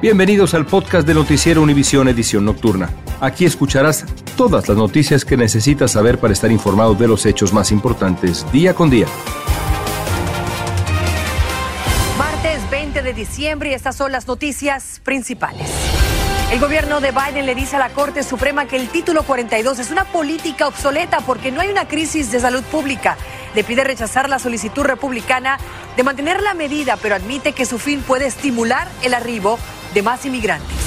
Bienvenidos al podcast de Noticiero Univisión Edición Nocturna. Aquí escucharás todas las noticias que necesitas saber para estar informado de los hechos más importantes día con día. Martes 20 de diciembre y estas son las noticias principales. El gobierno de Biden le dice a la Corte Suprema que el título 42 es una política obsoleta porque no hay una crisis de salud pública. Le pide rechazar la solicitud republicana de mantener la medida, pero admite que su fin puede estimular el arribo de más inmigrantes.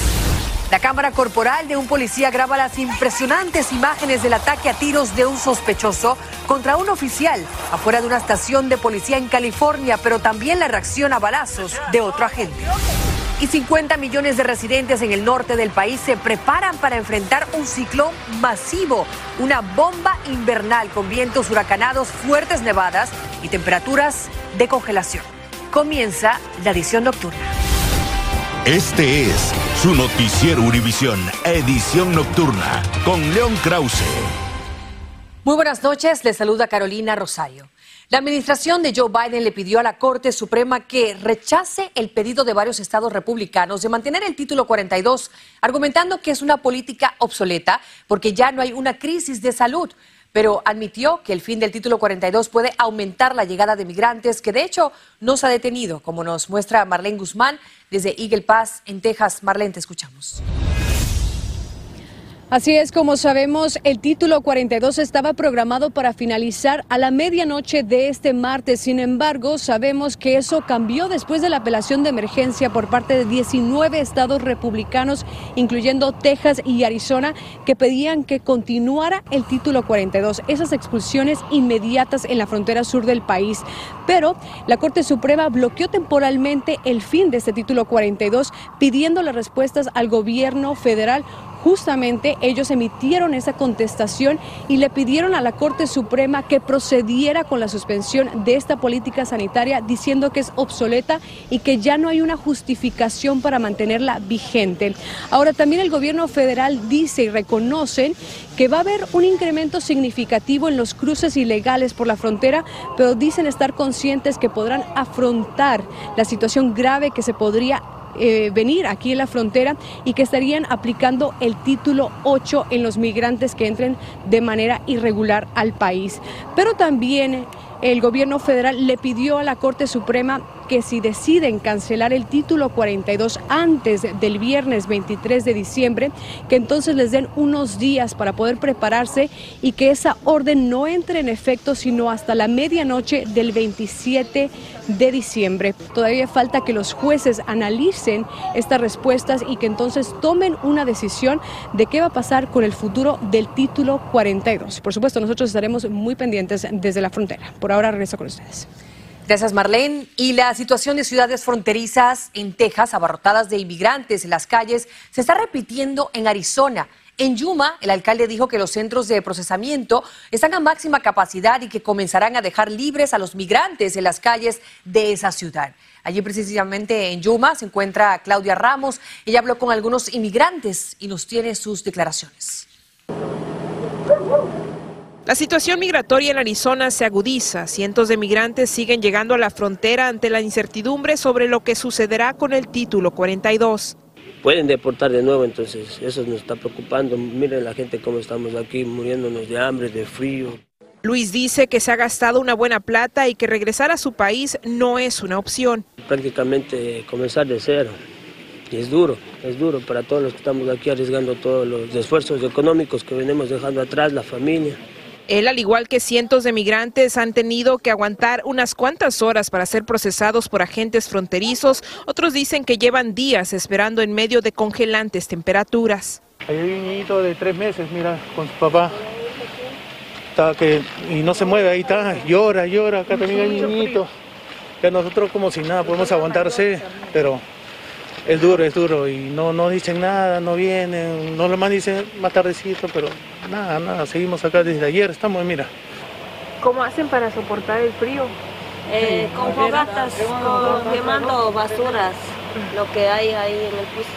La cámara corporal de un policía graba las impresionantes imágenes del ataque a tiros de un sospechoso contra un oficial afuera de una estación de policía en California, pero también la reacción a balazos de otro agente. Y 50 millones de residentes en el norte del país se preparan para enfrentar un ciclón masivo, una bomba invernal con vientos huracanados, fuertes nevadas y temperaturas de congelación. Comienza la edición nocturna. Este es su noticiero Univisión, edición nocturna, con León Krause. Muy buenas noches, les saluda Carolina Rosario. La administración de Joe Biden le pidió a la Corte Suprema que rechace el pedido de varios estados republicanos de mantener el título 42, argumentando que es una política obsoleta porque ya no hay una crisis de salud pero admitió que el fin del título 42 puede aumentar la llegada de migrantes, que de hecho no se ha detenido, como nos muestra Marlene Guzmán desde Eagle Pass, en Texas. Marlene, te escuchamos. Así es, como sabemos, el título 42 estaba programado para finalizar a la medianoche de este martes. Sin embargo, sabemos que eso cambió después de la apelación de emergencia por parte de 19 estados republicanos, incluyendo Texas y Arizona, que pedían que continuara el título 42, esas expulsiones inmediatas en la frontera sur del país. Pero la Corte Suprema bloqueó temporalmente el fin de este título 42, pidiendo las respuestas al gobierno federal justamente ellos emitieron esa contestación y le pidieron a la Corte Suprema que procediera con la suspensión de esta política sanitaria diciendo que es obsoleta y que ya no hay una justificación para mantenerla vigente. Ahora también el gobierno federal dice y reconocen que va a haber un incremento significativo en los cruces ilegales por la frontera, pero dicen estar conscientes que podrán afrontar la situación grave que se podría eh, venir aquí en la frontera y que estarían aplicando el título 8 en los migrantes que entren de manera irregular al país. Pero también el gobierno federal le pidió a la Corte Suprema que si deciden cancelar el título 42 antes del viernes 23 de diciembre, que entonces les den unos días para poder prepararse y que esa orden no entre en efecto sino hasta la medianoche del 27 de diciembre. Todavía falta que los jueces analicen estas respuestas y que entonces tomen una decisión de qué va a pasar con el futuro del título 42. Por supuesto, nosotros estaremos muy pendientes desde la frontera. Por ahora regreso con ustedes. Gracias, Marlene. Y la situación de ciudades fronterizas en Texas, abarrotadas de inmigrantes en las calles, se está repitiendo en Arizona. En Yuma, el alcalde dijo que los centros de procesamiento están a máxima capacidad y que comenzarán a dejar libres a los migrantes en las calles de esa ciudad. Allí precisamente en Yuma se encuentra Claudia Ramos. Ella habló con algunos inmigrantes y nos tiene sus declaraciones. La situación migratoria en Arizona se agudiza. Cientos de migrantes siguen llegando a la frontera ante la incertidumbre sobre lo que sucederá con el título 42. Pueden deportar de nuevo, entonces eso nos está preocupando. Miren la gente cómo estamos aquí muriéndonos de hambre, de frío. Luis dice que se ha gastado una buena plata y que regresar a su país no es una opción. Prácticamente comenzar de cero. Y es duro, es duro para todos los que estamos aquí arriesgando todos los esfuerzos económicos que venimos dejando atrás, la familia Él, al igual que cientos de migrantes, han tenido que aguantar unas cuantas horas para ser procesados por agentes fronterizos. Otros dicen que llevan días esperando en medio de congelantes temperaturas. Hay un niñito de tres meses, mira, con su papá. Está que, y no se mueve, ahí está, llora, llora. Acá también hay un niñito. Que nosotros como si nada podemos aguantarse, pero es duro, es duro. Y no, no dicen nada, no vienen, no lo más dicen más tardecito, pero nada, nada, seguimos acá desde ayer, estamos, mira. ¿Cómo hacen para soportar el frío? Eh, con fogatas, con, quemando basuras, lo que hay ahí en el piso.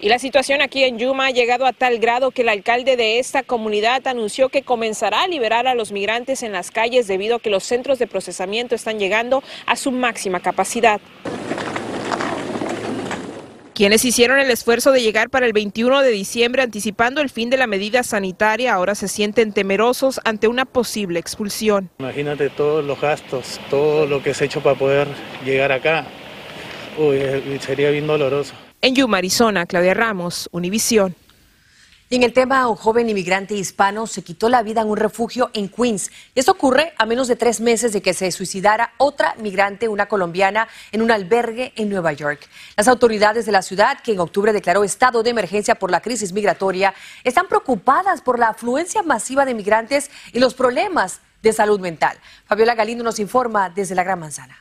Y la situación aquí en Yuma ha llegado a tal grado que el alcalde de esta comunidad anunció que comenzará a liberar a los migrantes en las calles debido a que los centros de procesamiento están llegando a su máxima capacidad. Quienes hicieron el esfuerzo de llegar para el 21 de diciembre anticipando el fin de la medida sanitaria ahora se sienten temerosos ante una posible expulsión. Imagínate todos los gastos, todo lo que se ha hecho para poder llegar acá. Uy, sería bien doloroso. En Yuma, Arizona, Claudia Ramos, Univisión. Y en el tema, un joven inmigrante hispano se quitó la vida en un refugio en Queens. Y esto ocurre a menos de tres meses de que se suicidara otra migrante, una colombiana, en un albergue en Nueva York. Las autoridades de la ciudad, que en octubre declaró estado de emergencia por la crisis migratoria, están preocupadas por la afluencia masiva de migrantes y los problemas de salud mental. Fabiola Galindo nos informa desde la Gran Manzana.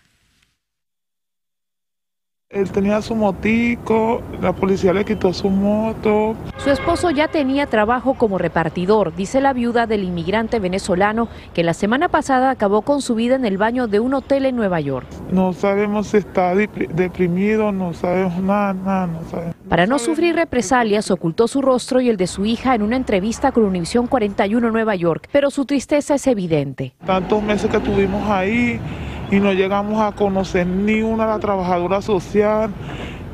Él tenía su motico, la policía le quitó su moto. Su esposo ya tenía trabajo como repartidor, dice la viuda del inmigrante venezolano que la semana pasada acabó con su vida en el baño de un hotel en Nueva York. No sabemos si está deprimido, no sabemos nada, nada, no sabemos. Para no sufrir represalias, ocultó su rostro y el de su hija en una entrevista con Univisión 41 Nueva York, pero su tristeza es evidente. Tantos meses que estuvimos ahí y no llegamos a conocer ni una de la trabajadora social.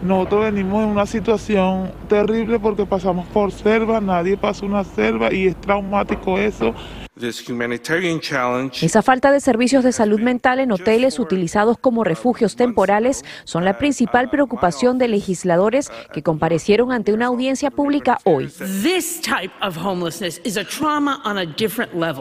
Nosotros venimos en una situación terrible porque pasamos por selva, nadie pasa una selva y es traumático eso. Esa falta de servicios de salud mental en hoteles utilizados como refugios temporales son la principal preocupación de legisladores que comparecieron ante una audiencia pública hoy.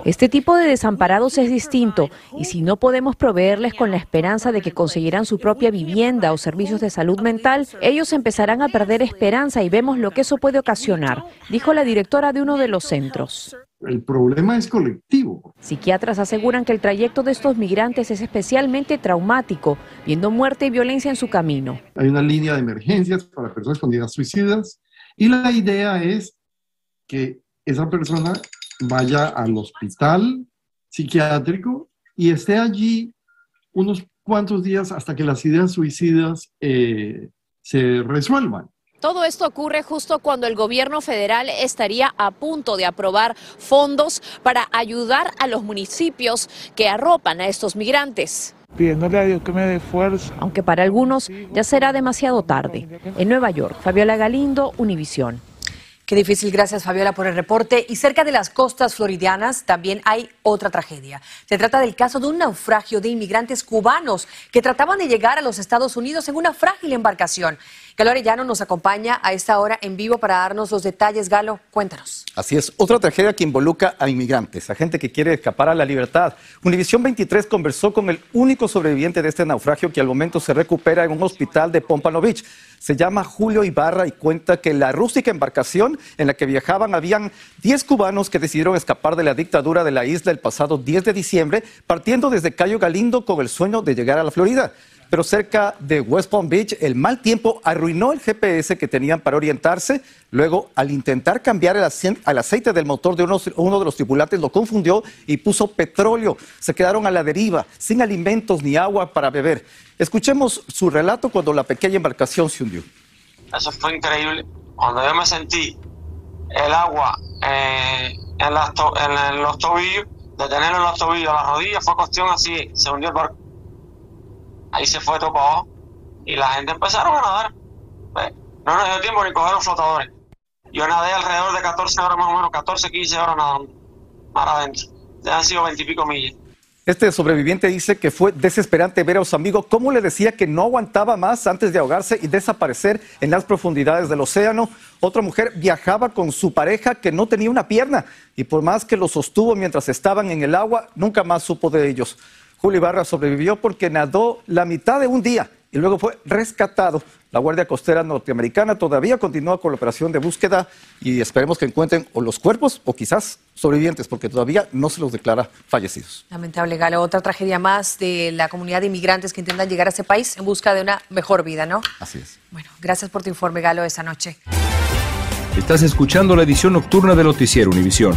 Este tipo de desamparados es distinto y si no podemos proveerles con la esperanza de que conseguirán su propia vivienda o servicios de salud mental, ellos empezarán a perder esperanza y vemos lo que eso puede ocasionar, dijo la directora de uno de los centros. El problema es colectivo. Psiquiatras aseguran que el trayecto de estos migrantes es especialmente traumático, viendo muerte y violencia en su camino. Hay una línea de emergencias para personas con ideas suicidas y la idea es que esa persona vaya al hospital psiquiátrico y esté allí unos cuantos días hasta que las ideas suicidas eh, se resuelvan. Todo esto ocurre justo cuando el gobierno federal estaría a punto de aprobar fondos para ayudar a los municipios que arropan a estos migrantes. Pidiéndole a Dios que me dé fuerza. Aunque para algunos ya será demasiado tarde. En Nueva York, Fabiola Galindo, Univisión. Qué difícil, gracias Fabiola por el reporte. Y cerca de las costas floridianas también hay otra tragedia. Se trata del caso de un naufragio de inmigrantes cubanos que trataban de llegar a los Estados Unidos en una frágil embarcación. Galo Arellano nos acompaña a esta hora en vivo para darnos los detalles. Galo, cuéntanos. Así es, otra tragedia que involucra a inmigrantes, a gente que quiere escapar a la libertad. Univisión 23 conversó con el único sobreviviente de este naufragio que al momento se recupera en un hospital de Pompano Beach. Se llama Julio Ibarra y cuenta que la rústica embarcación en la que viajaban habían 10 cubanos que decidieron escapar de la dictadura de la isla el pasado 10 de diciembre, partiendo desde Cayo Galindo con el sueño de llegar a la Florida pero cerca de West Palm Beach el mal tiempo arruinó el GPS que tenían para orientarse. Luego, al intentar cambiar el, aceite del motor de uno, de los tripulantes, lo confundió y puso petróleo. Se quedaron a la deriva, sin alimentos ni agua para beber. Escuchemos su relato cuando la pequeña embarcación se hundió. Eso fue increíble. Cuando yo me sentí el agua eh, en, los tobillos, de tenerlo en los tobillos, las rodillas, fue cuestión así, se hundió el barco ahí se fue todo y la gente empezaron a nadar. Pues, no nos dio tiempo ni coger los flotadores. Yo nadé alrededor de 14 horas más o menos, 14, 15 horas nadando, mar adentro. Ya han sido 20 y pico millas. Este sobreviviente dice que fue desesperante ver a su amigo cómo le decía que no aguantaba más antes de ahogarse y desaparecer en las profundidades del océano. Otra mujer viajaba con su pareja que no tenía una pierna y por más que lo sostuvo mientras estaban en el agua, nunca más supo de ellos. Julio Ibarra sobrevivió porque nadó la mitad de un día y luego fue rescatado. La Guardia Costera Norteamericana todavía continúa con la operación de búsqueda y esperemos que encuentren o los cuerpos o quizás sobrevivientes, porque todavía no se los declara fallecidos. Lamentable, Galo. Otra tragedia más de la comunidad de inmigrantes que intentan llegar a ese país en busca de una mejor vida, ¿no? Así es. Bueno, gracias por tu informe, Galo, esta noche. Estás escuchando la edición nocturna de Noticiero Univisión.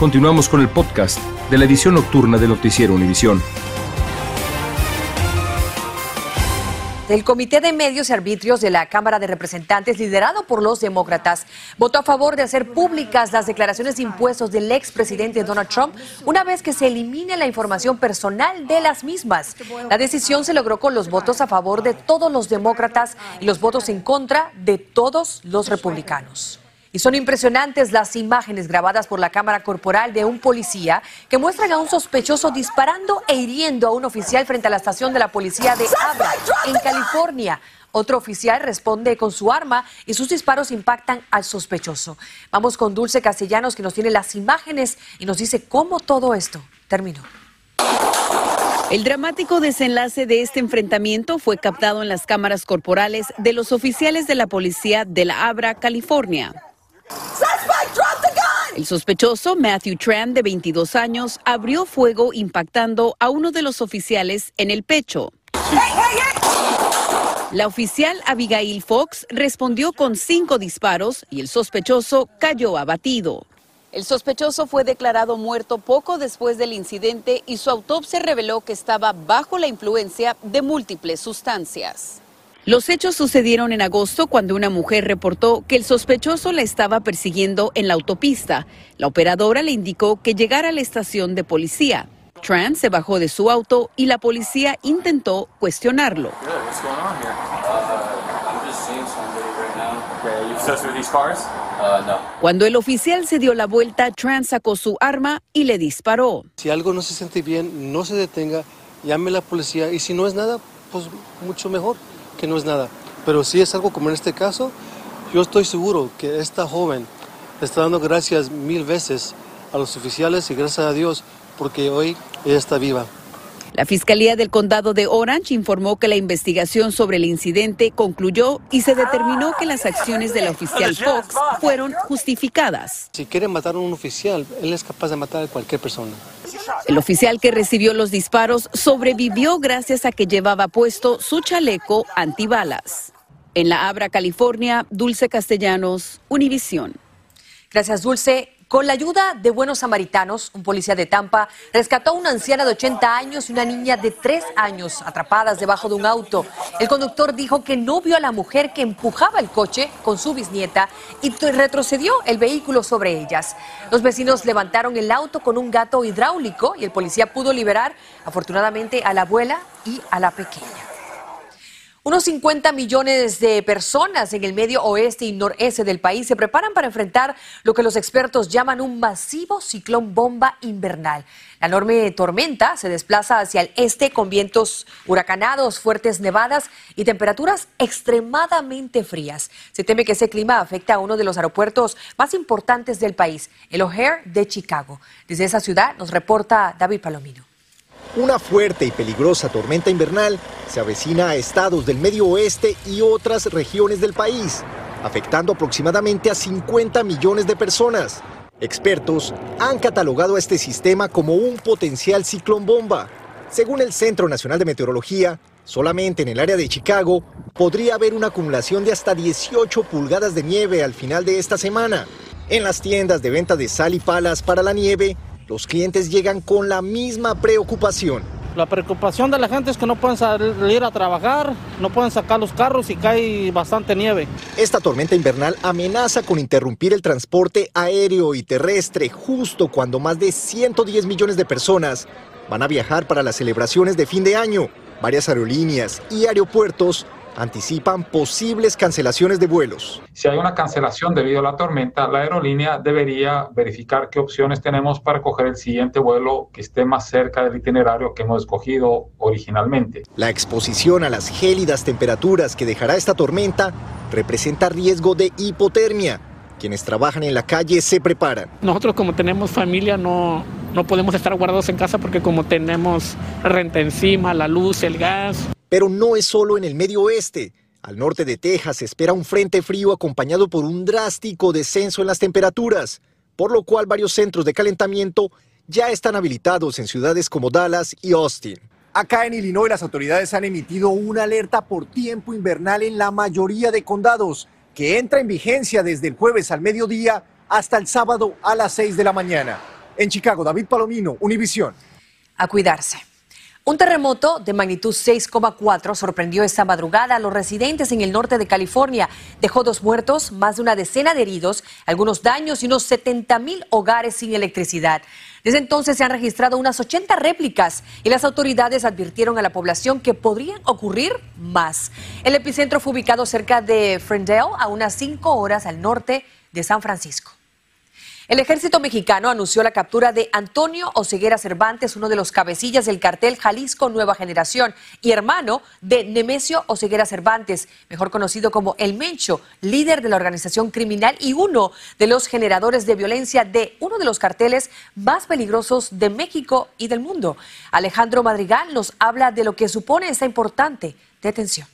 Continuamos con el podcast de la edición nocturna de Noticiero Univisión. El Comité de Medios y Arbitrios de la Cámara de Representantes, liderado por los demócratas, votó a favor de hacer públicas las declaraciones de impuestos del expresidente Donald Trump una vez que se elimine la información personal de las mismas. La decisión se logró con los votos a favor de todos los demócratas y los votos en contra de todos los republicanos. Y son impresionantes las imágenes grabadas por la cámara corporal de un policía que muestran a un sospechoso disparando e hiriendo a un oficial frente a la estación de la policía de Abra, en California. Otro oficial responde con su arma y sus disparos impactan al sospechoso. Vamos con Dulce Castellanos que nos tiene las imágenes y nos dice cómo todo esto terminó. El dramático desenlace de este enfrentamiento fue captado en las cámaras corporales de los oficiales de la policía de la Abra, California. El sospechoso, Matthew Tran, de 22 años, abrió fuego impactando a uno de los oficiales en el pecho. La oficial Abigail Fox respondió con cinco disparos y el sospechoso cayó abatido. El sospechoso fue declarado muerto poco después del incidente y su autopsia reveló que estaba bajo la influencia de múltiples sustancias. Los hechos sucedieron en agosto cuando una mujer reportó que el sospechoso la estaba persiguiendo en la autopista. La operadora le indicó que llegara a la estación de policía. Tran se bajó de su auto y la policía intentó cuestionarlo. Cuando el oficial se dio la vuelta, Tran sacó su arma y le disparó. Si algo no se siente bien, no se detenga, llame a la policía y si no es nada, pues mucho mejor que no es nada. Pero si es algo como en este caso, yo estoy seguro que esta joven está dando gracias mil veces a los oficiales y gracias a Dios porque hoy ella está viva. La Fiscalía del Condado de Orange informó que la investigación sobre el incidente concluyó y se determinó que las acciones de la oficial Fox fueron justificadas. Si quiere matar a un oficial, él es capaz de matar a cualquier persona. El oficial que recibió los disparos sobrevivió gracias a que llevaba puesto su chaleco antibalas. En la Abra, California, Dulce Castellanos, Univisión. Gracias, Dulce. Con la ayuda de buenos samaritanos, un policía de Tampa rescató a una anciana de 80 años y una niña de 3 años atrapadas debajo de un auto. El conductor dijo que no vio a la mujer que empujaba el coche con su bisnieta y retrocedió el vehículo sobre ellas. Los vecinos levantaron el auto con un gato hidráulico y el policía pudo liberar afortunadamente a la abuela y a la pequeña. Unos 50 millones de personas en el medio oeste y noreste del país se preparan para enfrentar lo que los expertos llaman un masivo ciclón bomba invernal. La enorme tormenta se desplaza hacia el este con vientos huracanados, fuertes nevadas y temperaturas extremadamente frías. Se teme que ese clima afecta a uno de los aeropuertos más importantes del país, el O'Hare de Chicago. Desde esa ciudad nos reporta David Palomino. Una fuerte y peligrosa tormenta invernal se avecina a estados del medio oeste y otras regiones del país. afectando aproximadamente a 50 millones de personas. Expertos han catalogado a este sistema como un potencial ciclón bomba. Según el Centro Nacional de Meteorología, solamente en el área de Chicago podría haber una acumulación de hasta 18 pulgadas de nieve al final de esta semana. En las tiendas de venta de sal y palas para la nieve, los clientes llegan con la misma preocupación. La preocupación de la gente es que no pueden salir a trabajar, no pueden sacar los carros y cae bastante nieve. Esta tormenta invernal amenaza con interrumpir el transporte aéreo y terrestre justo cuando más de 110 millones de personas van a viajar para las celebraciones de fin de año. Varias aerolíneas y aeropuertos anticipan posibles cancelaciones de vuelos. Si hay una cancelación debido a la tormenta, la aerolínea debería verificar qué opciones tenemos para coger el siguiente vuelo que esté más cerca del itinerario que hemos escogido originalmente. La exposición a las gélidas temperaturas que dejará esta tormenta representa riesgo de hipotermia. Quienes trabajan en la calle se preparan. Nosotros como tenemos familia no, no podemos estar guardados en casa porque como tenemos renta encima, la luz, el gas. Pero no es solo en el medio oeste. Al norte de Texas se espera un frente frío acompañado por un drástico descenso en las temperaturas, por lo cual varios centros de calentamiento ya están habilitados en ciudades como Dallas y Austin. Acá en Illinois las autoridades han emitido una alerta por tiempo invernal en la mayoría de condados, que entra en vigencia desde el jueves al mediodía hasta el sábado a las 6 de la mañana. En Chicago, David Palomino, Univisión. A cuidarse. Un terremoto de magnitud 6,4 sorprendió esta madrugada a los residentes en el norte de California. Dejó dos muertos, más de una decena de heridos, algunos daños y unos 70 mil hogares sin electricidad. Desde entonces se han registrado unas 80 réplicas y las autoridades advirtieron a la población que podrían ocurrir más. El epicentro fue ubicado cerca de Ferndale, a unas 5 horas al norte de San Francisco. El ejército mexicano anunció la captura de Antonio Oseguera Cervantes, uno de los cabecillas del cartel Jalisco Nueva Generación y hermano de Nemesio Oseguera Cervantes, mejor conocido como El Mencho, líder de la organización criminal y uno de los generadores de violencia de uno de los carteles más peligrosos de México y del mundo. Alejandro Madrigal nos habla de lo que supone esta importante detención.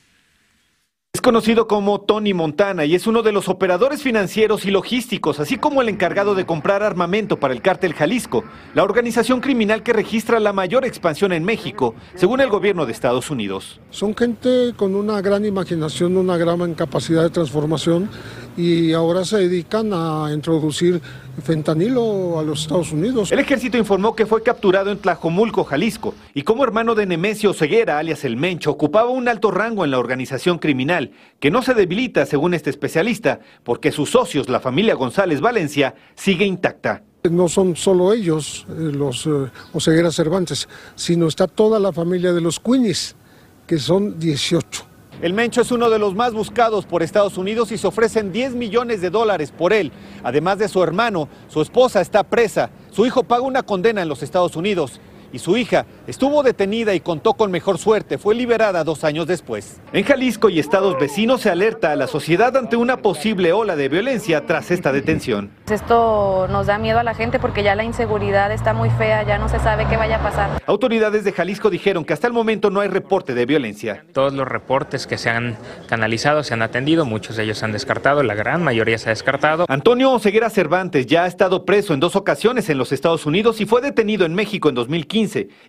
Es conocido como Tony Montana y es uno de los operadores financieros y logísticos, así como el encargado de comprar armamento para el cártel Jalisco, la organización criminal que registra la mayor expansión en México, según el gobierno de Estados Unidos. Son gente con una gran imaginación, una gran capacidad de transformación y ahora se dedican a introducir fentanilo a los Estados Unidos. El ejército informó que fue capturado en Tlajomulco, Jalisco, y como hermano de Nemesio Ceguera, alias El Mencho, ocupaba un alto rango en la organización criminal, que no se debilita, según este especialista, porque sus socios, la familia González Valencia, sigue intacta. No son solo ellos, eh, los eh, Oseguera Cervantes, sino está toda la familia de los Queenies, que son 18. El Mencho es uno de los más buscados por Estados Unidos y se ofrecen 10 millones de dólares por él. Además de su hermano, su esposa está presa, su hijo paga una condena en los Estados Unidos y su hija estuvo detenida y contó con mejor suerte. Fue liberada dos años después. En Jalisco y estados vecinos se alerta a la sociedad ante una posible ola de violencia tras esta detención. Esto nos da miedo a la gente porque ya la inseguridad está muy fea, ya no se sabe qué vaya a pasar. Autoridades de Jalisco dijeron que hasta el momento no hay reporte de violencia. Todos los reportes que se han canalizado se han atendido, muchos de ellos se han descartado, la gran mayoría se ha descartado. Antonio Oseguera Cervantes ya ha estado preso en dos ocasiones en los Estados Unidos y fue detenido en México en 2015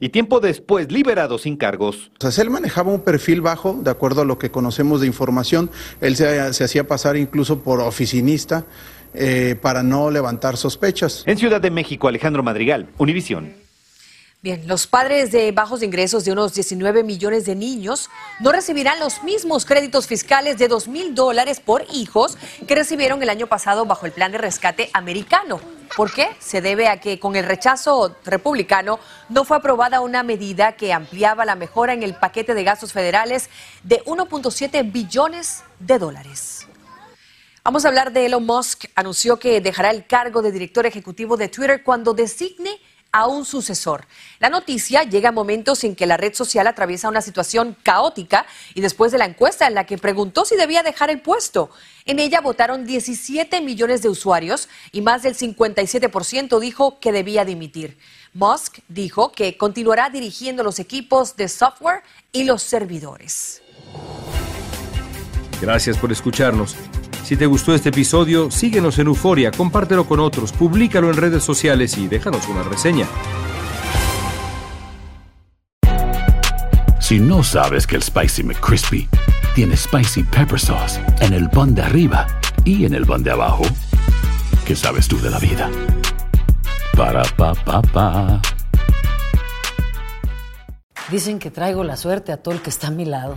y tiempo después liberado sin cargos. O sea, él manejaba un perfil bajo, de acuerdo a lo que conocemos de información. Él se, hacía pasar incluso por oficinista eh, para no levantar sospechas. En Ciudad de México, Alejandro Madrigal, Univisión. Bien, los padres de bajos ingresos de unos 19 millones de niños no recibirán los mismos créditos fiscales de 2 mil dólares por hijos que recibieron el año pasado bajo el plan de rescate americano. ¿Por qué? Se debe a que con el rechazo republicano no fue aprobada una medida que ampliaba la mejora en el paquete de gastos federales de 1.7 billones de dólares. Vamos a hablar de Elon Musk. Anunció que dejará el cargo de director ejecutivo de Twitter cuando designe a un sucesor. La noticia llega a momentos en que la red social atraviesa una situación caótica y después de la encuesta en la que preguntó si debía dejar el puesto. En ella votaron 17 millones de usuarios y más del 57% dijo que debía dimitir. Musk dijo que continuará dirigiendo los equipos de software y los servidores. Gracias por escucharnos. Si te gustó este episodio, síguenos en Euforia, compártelo con otros, públicalo en redes sociales y déjanos una reseña. Si no sabes que el Spicy McCrispy tiene Spicy Pepper Sauce en el pan de arriba y en el pan de abajo, ¿qué sabes tú de la vida? Para, pa, pa, pa. Dicen que traigo la suerte a todo el que está a mi lado.